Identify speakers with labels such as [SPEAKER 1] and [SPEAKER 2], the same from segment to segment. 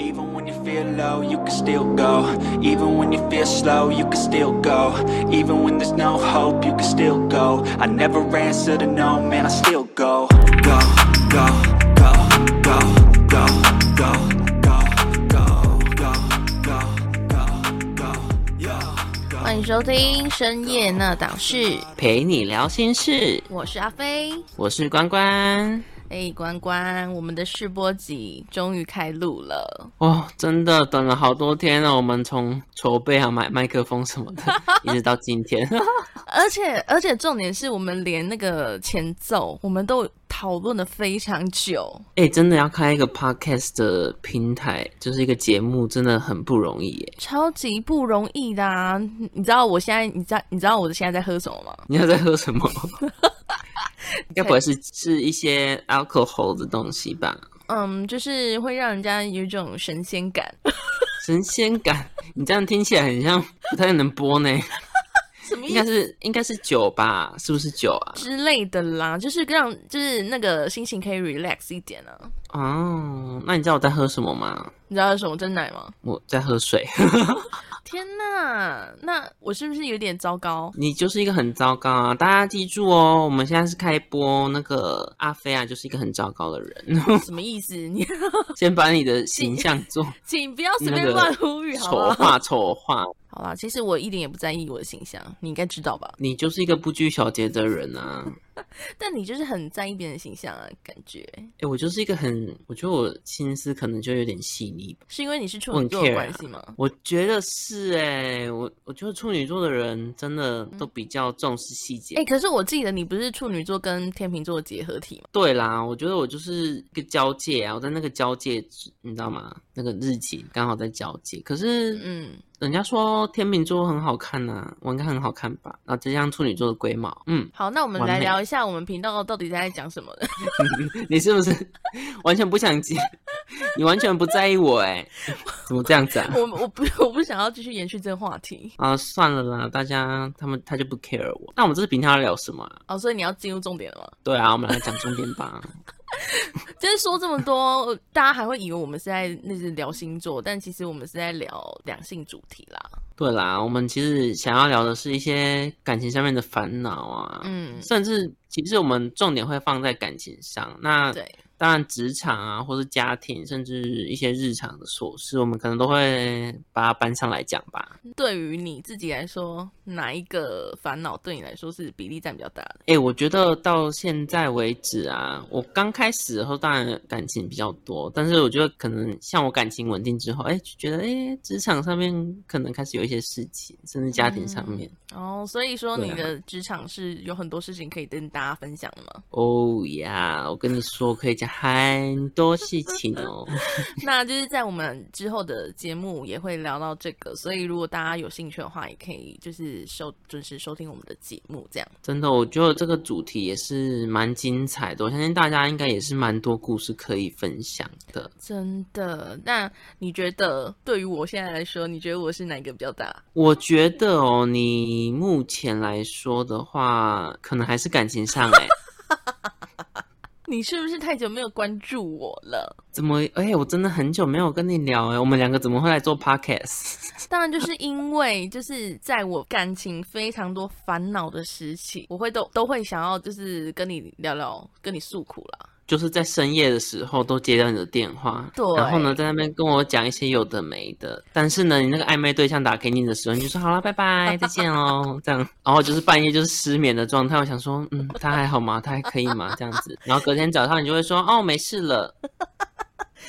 [SPEAKER 1] Even when you feel low, you can still go. Even when you feel slow, you can still go. Even when there's no hope, you can still go. I never answer to no, man, I still go. Go, go, go, go, go, go, go, go, go, go, go, go, yo.
[SPEAKER 2] 欢迎收听深夜那档事，
[SPEAKER 3] 陪你聊心事，
[SPEAKER 2] 我是阿飞。
[SPEAKER 3] 我是关关。
[SPEAKER 2] 哎，关关，我们的试播集终于开录了。
[SPEAKER 3] 哦，真的等了好多天了，我们从筹备啊、买麦克风什么的，一直到今天。
[SPEAKER 2] 而且而且重点是我们连那个前奏，我们都讨论了非常久。
[SPEAKER 3] 哎、真的要开一个 podcast 的平台，就是一个节目，真的很不容易耶。
[SPEAKER 2] 超级不容易的啊！你知道我现在，你知道你知道我现在在喝什么吗？
[SPEAKER 3] 你要在喝什么？该不会是是一些 alcohol 的东西吧？
[SPEAKER 2] 嗯，就是会让人家有一种神仙感。
[SPEAKER 3] 神仙感，你这样听起来很像不太能播呢。
[SPEAKER 2] 什么意
[SPEAKER 3] 应该？是应该是酒吧？是不是酒啊？
[SPEAKER 2] 之类的啦，就是让就是那个心情可以 relax 一点啊。
[SPEAKER 3] 哦，那你知道我在喝什么吗？
[SPEAKER 2] 你知道是什么真奶吗？
[SPEAKER 3] 我在喝水。
[SPEAKER 2] 天呐，那我是不是有点糟糕？
[SPEAKER 3] 你就是一个很糟糕啊！大家记住哦，我们现在是开播，那个阿飞啊，就是一个很糟糕的人。
[SPEAKER 2] 什么意思？你
[SPEAKER 3] 先把你的 形象做
[SPEAKER 2] 请不要随便
[SPEAKER 3] 那个
[SPEAKER 2] 乱呼吁好吗？
[SPEAKER 3] 丑化，丑化。
[SPEAKER 2] 好啦，其实我一点也不在意我的形象，你应该知道吧？
[SPEAKER 3] 你就是一个不拘小节的人啊！
[SPEAKER 2] 但你就是很在意别人的形象啊，感觉
[SPEAKER 3] 哎，我就是一个很，我觉得我心思可能就有点细腻吧。
[SPEAKER 2] 是因为你是处女座的关系吗？
[SPEAKER 3] 我觉得是哎、我我觉得处女座的人真的都比较重视细节。
[SPEAKER 2] 哎、可是我记得你不是处女座跟天秤座的结合体吗？
[SPEAKER 3] 对啦，我觉得我就是一个交界啊，我在那个交界，你知道吗？那个日期刚好在交界。可是，
[SPEAKER 2] 嗯，
[SPEAKER 3] 人家说天秤座很好看呐、我应该很好看吧？然后再加上处女座的龟毛，嗯，
[SPEAKER 2] 好，那我们来聊一下我们频道到底在讲什么的。
[SPEAKER 3] 你是不是完全不想接？你完全不在意我哎、怎么这样子啊？
[SPEAKER 2] 我我不我不想要继续延续这个话题
[SPEAKER 3] 啊，算了啦，大家他们他就不 care 我。那我们这次频道要聊什么、啊？
[SPEAKER 2] 哦，所以你要进入重点了吗？
[SPEAKER 3] 对啊，我们来讲重点吧。
[SPEAKER 2] 就是说这么多，大家还会以为我们是在那是聊星座，但其实我们是在聊两性主题啦。
[SPEAKER 3] 对啦，我们其实想要聊的是一些感情上面的烦恼啊，
[SPEAKER 2] 嗯，
[SPEAKER 3] 甚至其实我们重点会放在感情上。那
[SPEAKER 2] 对，
[SPEAKER 3] 当然，职场啊，或是家庭，甚至一些日常的琐事，我们可能都会把它搬上来讲吧。
[SPEAKER 2] 对于你自己来说，哪一个烦恼对你来说是比例占比较大的？
[SPEAKER 3] 哎，我觉得到现在为止啊，我刚开始的时候当然感情比较多，但是我觉得可能像我感情稳定之后，哎，就觉得哎，职场上面可能开始有一些事情，甚至家庭上面。
[SPEAKER 2] 哦，所以说你的职场是有很多事情可以跟大家分享的吗？
[SPEAKER 3] 哦呀，我跟你说，可以讲很多事情哦。
[SPEAKER 2] 那就是在我们之后的节目也会聊到这个，所以如果大家有兴趣的话，也可以就是收准时收听我们的节目，这样。
[SPEAKER 3] 真的，我觉得这个主题也是蛮精彩的，我相信大家应该也是蛮多故事可以分享的。
[SPEAKER 2] 真的？那你觉得对于我现在来说，你觉得我是哪一个比较大？
[SPEAKER 3] 我觉得哦，你目前来说的话，可能还是感情上哎、
[SPEAKER 2] 你是不是太久没有关注我了？
[SPEAKER 3] 怎么？哎、我真的很久没有跟你聊哎、我们两个怎么会来做 podcast？
[SPEAKER 2] 当然，就是因为就是在我感情非常多烦恼的时期，我会都都会想要就是跟你聊聊，跟你诉苦啦。
[SPEAKER 3] 就是在深夜的时候都接到你的电话，
[SPEAKER 2] 对
[SPEAKER 3] 然后呢，在那边跟我讲一些有的没的。但是呢，你那个暧昧对象打给你的时候，你就说好了，拜拜，再见哦，这样。然后就是半夜就是失眠的状态，我想说，嗯，他还好吗？他还可以吗？这样子。然后隔天早上你就会说，哦，没事了。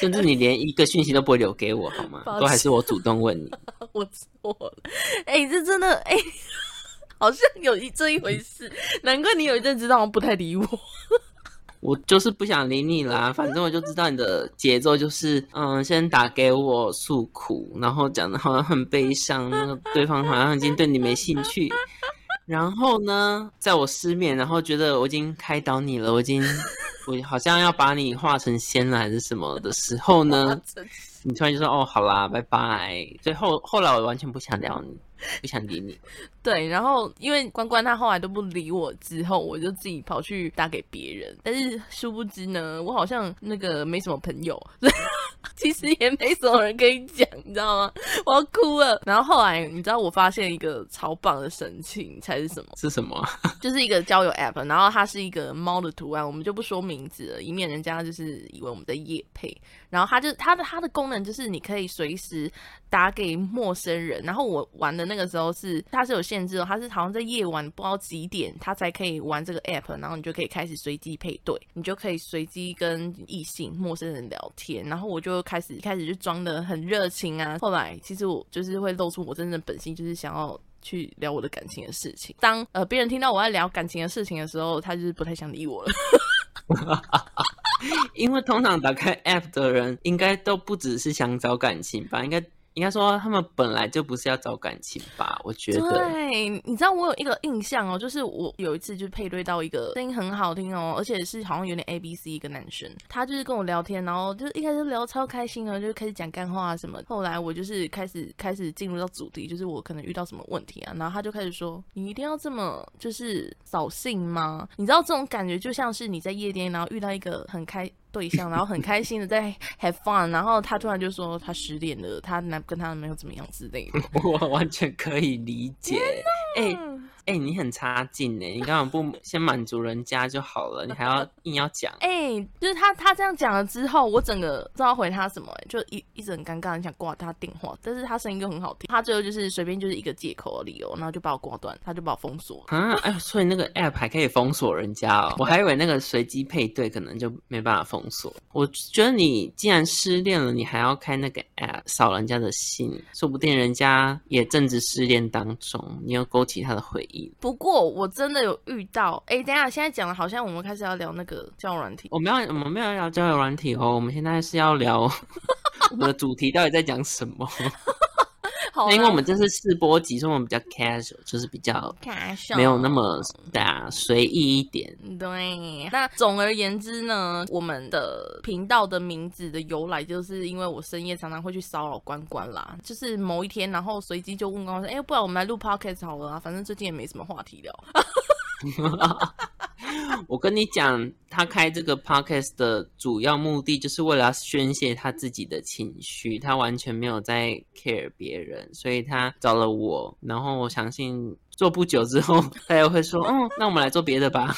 [SPEAKER 3] 甚至你连一个讯息都不会留给我，好吗都还是我主动问你。
[SPEAKER 2] 我错了，哎、这真的哎、好像有一这一回事，难怪你有一阵子让我不太理我。
[SPEAKER 3] 我就是不想理你啦，反正我就知道你的节奏就是，嗯，先打给我诉苦，然后讲的好像很悲伤，那个对方好像已经对你没兴趣，然后呢，在我失眠，然后觉得我已经开导你了，我已经我好像要把你化成仙了还是什么的时候呢，你突然就说哦，好啦，拜拜。所以后后来我完全不想聊你，不想理你。
[SPEAKER 2] 对，然后因为关关他后来都不理我，之后我就自己跑去打给别人，但是殊不知呢，我好像那个没什么朋友，其实也没什么人可以讲，你知道吗？我要哭了。然后后来你知道我发现一个超棒的神器才是什么？
[SPEAKER 3] 是什么？
[SPEAKER 2] 就是一个交友 app，然后它是一个猫的图案，我们就不说名字了，以免人家就是以为我们在夜配。然后它就它的它的功能就是你可以随时打给陌生人。然后我玩的那个时候是它是有限。限制哦，它是好像在夜晚不知道几点，它才可以玩这个 app，然后你就可以开始随机配对，你就可以随机跟异性、陌生人聊天。然后我就开始一开始就装的很热情啊，后来其实我就是会露出我真正本性，就是想要去聊我的感情的事情。当呃别人听到我在聊感情的事情的时候，他就是不太想理我了。
[SPEAKER 3] 因为通常打开 app 的人，应该都不只是想找感情吧？应该。应该说，他们本来就不是要找感情吧？我觉得。
[SPEAKER 2] 对，你知道我有一个印象哦，就是我有一次就配对到一个声音很好听哦，而且是好像有点 A B C 一个男生，他就是跟我聊天，然后就一开始聊超开心的，就开始讲干话什么。后来我就是开始开始进入到主题，就是我可能遇到什么问题啊，然后他就开始说：“你一定要这么就是扫兴吗？”你知道这种感觉就像是你在夜店，然后遇到一个很开。对象，然后很开心的在 have fun，然后他突然就说他失恋了，他男跟他男朋友怎么样之类的，
[SPEAKER 3] 我完全可以理解，哎。哎，你很差劲呢！你干嘛不 先满足人家就好了？你还要硬要讲？
[SPEAKER 2] 哎，就是他他这样讲了之后，我整个不知道回他什么，就一一直很尴尬，很想挂他电话，但是他声音又很好听，他最后就是随便就是一个借口的理由，然后就把我挂断，他就把我封锁
[SPEAKER 3] 啊！哎，所以那个 app 还可以封锁人家哦，我还以为那个随机配对可能就没办法封锁。我觉得你既然失恋了，你还要开那个 app 扫人家的信，说不定人家也正值失恋当中，你又勾起他的回忆。
[SPEAKER 2] 不过我真的有遇到，哎，等下，现在讲了好像我们开始要聊那个交友软体，
[SPEAKER 3] 我们要我们没有聊交友软体哦，我们现在是要聊 我们的主题到底在讲什么。因为我们这是试播集，所以我们比较 casual，就是比较
[SPEAKER 2] casual，
[SPEAKER 3] 没有那么大随意一点。
[SPEAKER 2] 对，那总而言之呢，我们的频道的名字的由来，就是因为我深夜常常会去骚扰关关啦。就是某一天，然后随机就问关关说：“哎，不然我们来录 podcast 好了啊，反正最近也没什么话题聊。”
[SPEAKER 3] 我跟你讲，他开这个 podcast 的主要目的就是为了宣泄他自己的情绪，他完全没有在 care 别人，所以他找了我。然后我相信做不久之后，他又会说：“嗯，那我们来做别的吧。”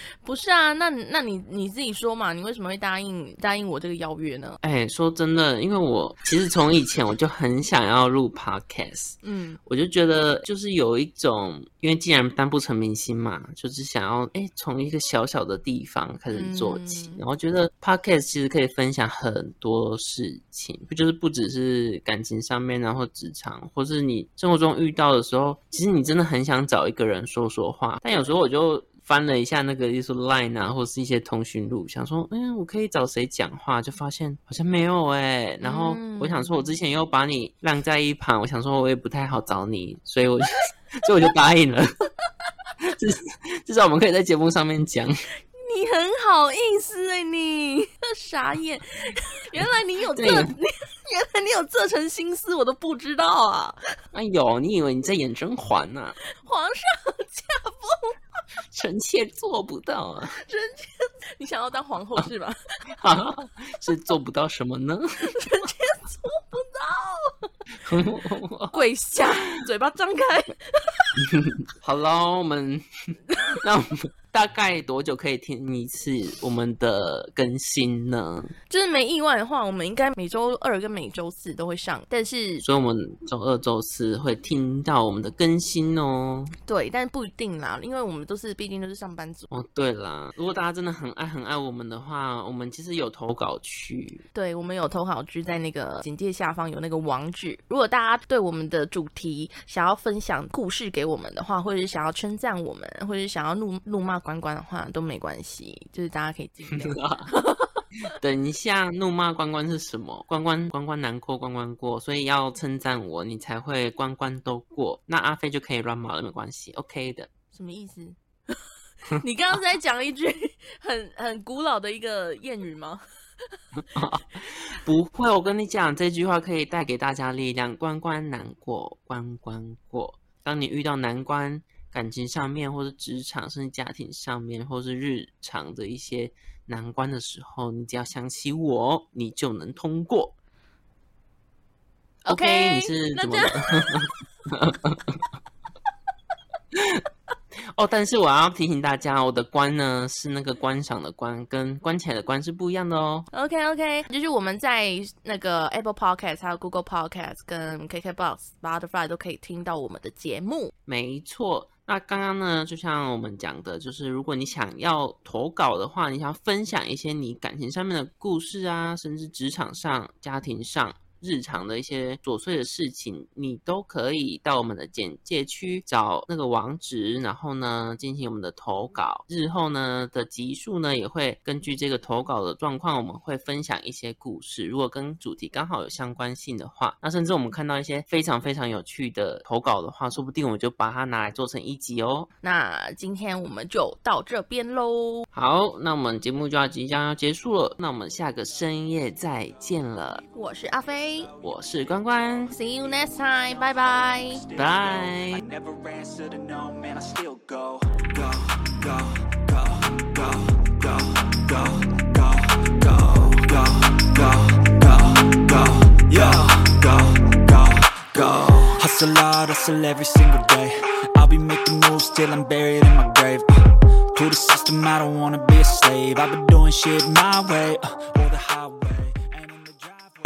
[SPEAKER 2] 不是啊，那那你你自己说嘛，你为什么会答应答应我这个邀约呢？
[SPEAKER 3] 哎，说真的，因为我其实从以前我就很想要录 podcast，嗯，我就觉得就是有一种，因为既然当不成明星嘛，就是想要哎从一个小小的地方开始做起，然后觉得 podcast 其实可以分享很多事情，不就是不只是感情上面，然后职场，或是你生活中遇到的时候，其实你真的很想找一个人说说话，但有时候我就。翻了一下那个，就是 Line 啊，或是一些通讯录，想说，嗯，我可以找谁讲话，就发现好像没有哎。然后我想说，我之前又把你晾在一旁，我想说我也不太好找你，所以我 所以我就答应了。至至少我们可以在节目上面讲。
[SPEAKER 2] 你很好意思哎，你傻眼，原来你有这，原来你有这层心思，我都不知道啊。
[SPEAKER 3] 哎呦，你以为你在演甄嬛呢？
[SPEAKER 2] 皇上驾崩。
[SPEAKER 3] 臣妾做不到啊！
[SPEAKER 2] 臣妾，你想要当皇后是吧？
[SPEAKER 3] 啊，是做不到什么呢？
[SPEAKER 2] 臣妾做不到，跪下，嘴巴张开。
[SPEAKER 3] 好了，我们那我们。大概多久可以听一次我们的更新呢？
[SPEAKER 2] 就是没意外的话，我们应该每周二跟每周四都会上。但是，
[SPEAKER 3] 所以我们周二、周四会听到我们的更新哦。
[SPEAKER 2] 对，但是不一定啦，因为我们都是毕竟都是上班族。
[SPEAKER 3] 哦，对啦，如果大家真的很爱很爱我们的话，我们其实有投稿区。
[SPEAKER 2] 对，我们有投稿区，在那个简介下方有那个网址。如果大家对我们的主题想要分享故事给我们的话，或者是想要称赞我们，或者是想要怒怒骂。关关的话都没关系，就是大家可以尽量。
[SPEAKER 3] 等一下，怒骂关关是什么？关关关关难过，关关过，所以要称赞我，你才会关关都过。那阿飞就可以乱骂了，没关系，OK 的。
[SPEAKER 2] 什么意思？你刚刚是在讲一句很很古老的一个谚语吗？
[SPEAKER 3] 不会，我跟你讲，这句话可以带给大家力量。关关难过，关关过。当你遇到难关，感情上面，或是职场，甚至家庭上面，或是日常的一些难关的时候，你只要想起我，你就能通过。
[SPEAKER 2] OK，
[SPEAKER 3] 你是怎么了？哦，但是我要提醒大家，我的关呢是那个观赏的关，跟关起来的关是不一样的哦。
[SPEAKER 2] OK OK，就是我们在那个 Apple Podcast、还有 Google Podcast、跟 KKBox、Spotify 都可以听到我们的节目。
[SPEAKER 3] 没错，那刚刚呢，就像我们讲的，就是如果你想要投稿的话，你想要分享一些你感情上面的故事啊，甚至职场上、家庭上。日常的一些琐碎的事情，你都可以到我们的简介区找那个网址，然后呢进行我们的投稿。日后呢的集数呢也会根据这个投稿的状况，我们会分享一些故事。如果跟主题刚好有相关性的话，那甚至我们看到一些非常非常有趣的投稿的话，说不定我们就把它拿来做成一集哦。
[SPEAKER 2] 那今天我们就到这边喽，
[SPEAKER 3] 好，那我们节目就要即将要结束了，那我们下个深夜再见了。
[SPEAKER 2] 我是阿飞 J，
[SPEAKER 3] 我是关关
[SPEAKER 2] ，See you next time，拜拜，
[SPEAKER 3] 拜。
[SPEAKER 1] Hustle hard, hustle every single day. I'll be making moves till I'm buried in my grave. To the system, I don't wanna be a slave. I've been doing shit my way, or the highway.